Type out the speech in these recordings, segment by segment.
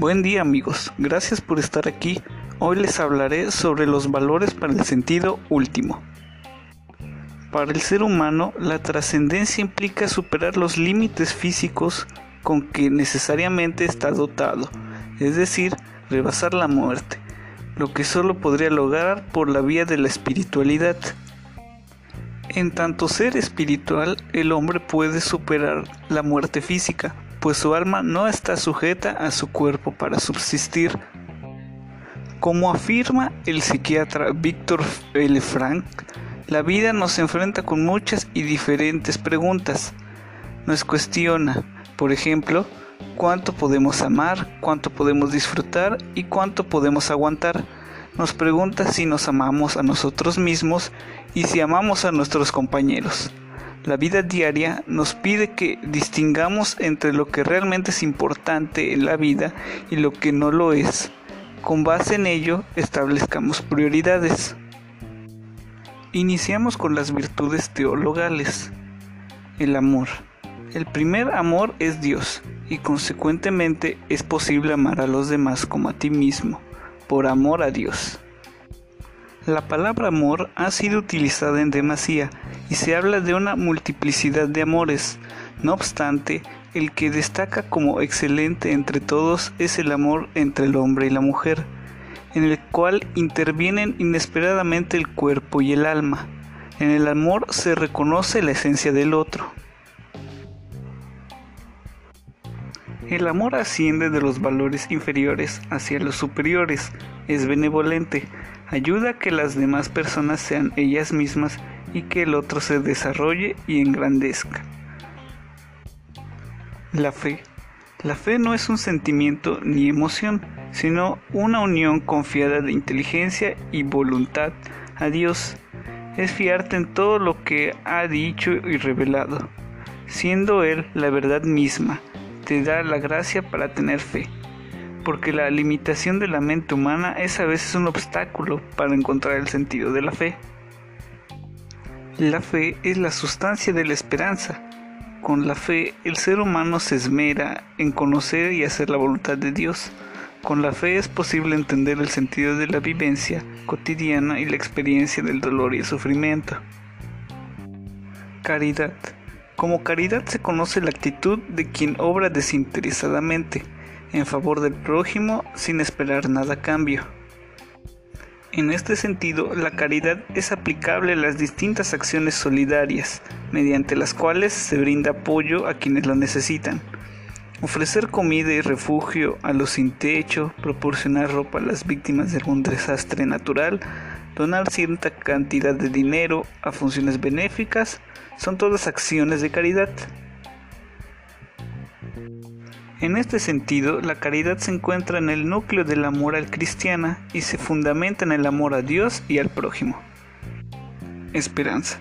Buen día amigos, gracias por estar aquí. Hoy les hablaré sobre los valores para el sentido último. Para el ser humano, la trascendencia implica superar los límites físicos con que necesariamente está dotado, es decir, rebasar la muerte, lo que solo podría lograr por la vía de la espiritualidad. En tanto ser espiritual, el hombre puede superar la muerte física, pues su alma no está sujeta a su cuerpo para subsistir. Como afirma el psiquiatra Víctor L. Frank, la vida nos enfrenta con muchas y diferentes preguntas. Nos cuestiona, por ejemplo, cuánto podemos amar, cuánto podemos disfrutar y cuánto podemos aguantar. Nos pregunta si nos amamos a nosotros mismos y si amamos a nuestros compañeros. La vida diaria nos pide que distingamos entre lo que realmente es importante en la vida y lo que no lo es. Con base en ello, establezcamos prioridades. Iniciamos con las virtudes teologales. El amor. El primer amor es Dios y consecuentemente es posible amar a los demás como a ti mismo, por amor a Dios. La palabra amor ha sido utilizada en demasía y se habla de una multiplicidad de amores. No obstante, el que destaca como excelente entre todos es el amor entre el hombre y la mujer, en el cual intervienen inesperadamente el cuerpo y el alma. En el amor se reconoce la esencia del otro. El amor asciende de los valores inferiores hacia los superiores, es benevolente, ayuda a que las demás personas sean ellas mismas y que el otro se desarrolle y engrandezca. La fe. La fe no es un sentimiento ni emoción, sino una unión confiada de inteligencia y voluntad a Dios. Es fiarte en todo lo que ha dicho y revelado, siendo Él la verdad misma, te da la gracia para tener fe porque la limitación de la mente humana es a veces un obstáculo para encontrar el sentido de la fe. La fe es la sustancia de la esperanza. Con la fe el ser humano se esmera en conocer y hacer la voluntad de Dios. Con la fe es posible entender el sentido de la vivencia cotidiana y la experiencia del dolor y el sufrimiento. Caridad. Como caridad se conoce la actitud de quien obra desinteresadamente en favor del prójimo sin esperar nada a cambio. En este sentido, la caridad es aplicable a las distintas acciones solidarias, mediante las cuales se brinda apoyo a quienes lo necesitan. Ofrecer comida y refugio a los sin techo, proporcionar ropa a las víctimas de algún desastre natural, donar cierta cantidad de dinero a funciones benéficas, son todas acciones de caridad. En este sentido, la caridad se encuentra en el núcleo de la moral cristiana y se fundamenta en el amor a Dios y al prójimo. Esperanza.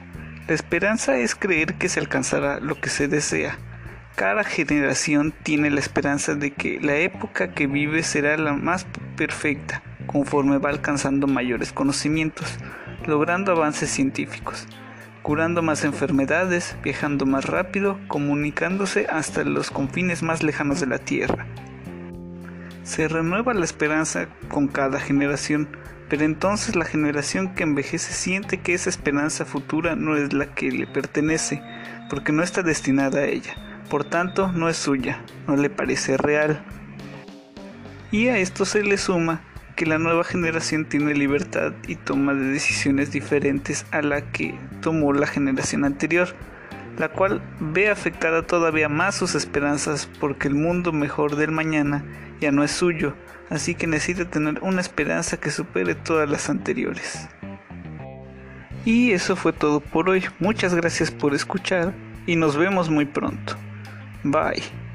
La esperanza es creer que se alcanzará lo que se desea. Cada generación tiene la esperanza de que la época que vive será la más perfecta, conforme va alcanzando mayores conocimientos, logrando avances científicos curando más enfermedades, viajando más rápido, comunicándose hasta los confines más lejanos de la Tierra. Se renueva la esperanza con cada generación, pero entonces la generación que envejece siente que esa esperanza futura no es la que le pertenece, porque no está destinada a ella, por tanto no es suya, no le parece real. Y a esto se le suma que la nueva generación tiene libertad y toma de decisiones diferentes a la que tomó la generación anterior, la cual ve afectada todavía más sus esperanzas porque el mundo mejor del mañana ya no es suyo, así que necesita tener una esperanza que supere todas las anteriores. Y eso fue todo por hoy, muchas gracias por escuchar y nos vemos muy pronto. Bye.